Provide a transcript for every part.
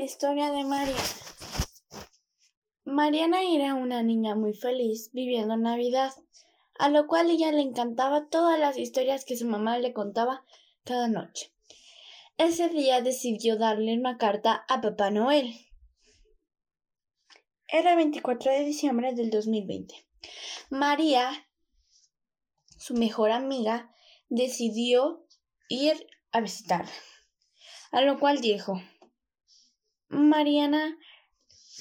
la historia de Mariana. Mariana era una niña muy feliz viviendo Navidad, a lo cual ella le encantaba todas las historias que su mamá le contaba cada noche. Ese día decidió darle una carta a Papá Noel. Era 24 de diciembre del 2020. María, su mejor amiga, decidió ir a visitarla, a lo cual dijo, Mariana,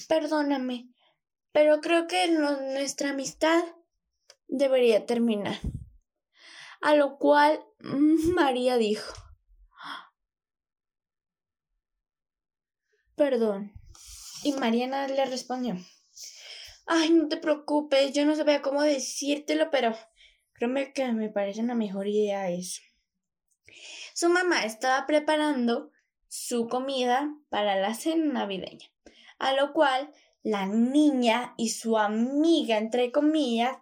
perdóname, pero creo que nuestra amistad debería terminar. A lo cual María dijo, perdón. Y Mariana le respondió, ay, no te preocupes, yo no sabía cómo decírtelo, pero créeme que me parece una mejor idea eso. Su mamá estaba preparando su comida para la cena navideña, a lo cual la niña y su amiga, entre comillas,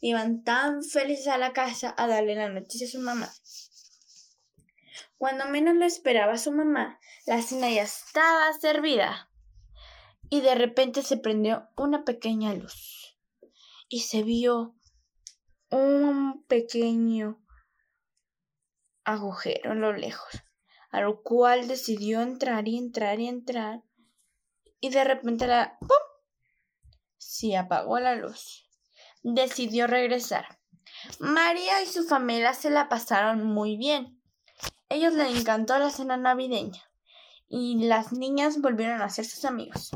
iban tan felices a la casa a darle la noticia a su mamá. Cuando menos lo esperaba su mamá, la cena ya estaba servida y de repente se prendió una pequeña luz y se vio un pequeño agujero en lo lejos a lo cual decidió entrar y entrar y entrar, y de repente la ¡pum! se apagó la luz. Decidió regresar. María y su familia se la pasaron muy bien. Ellos les encantó la cena navideña y las niñas volvieron a ser sus amigos.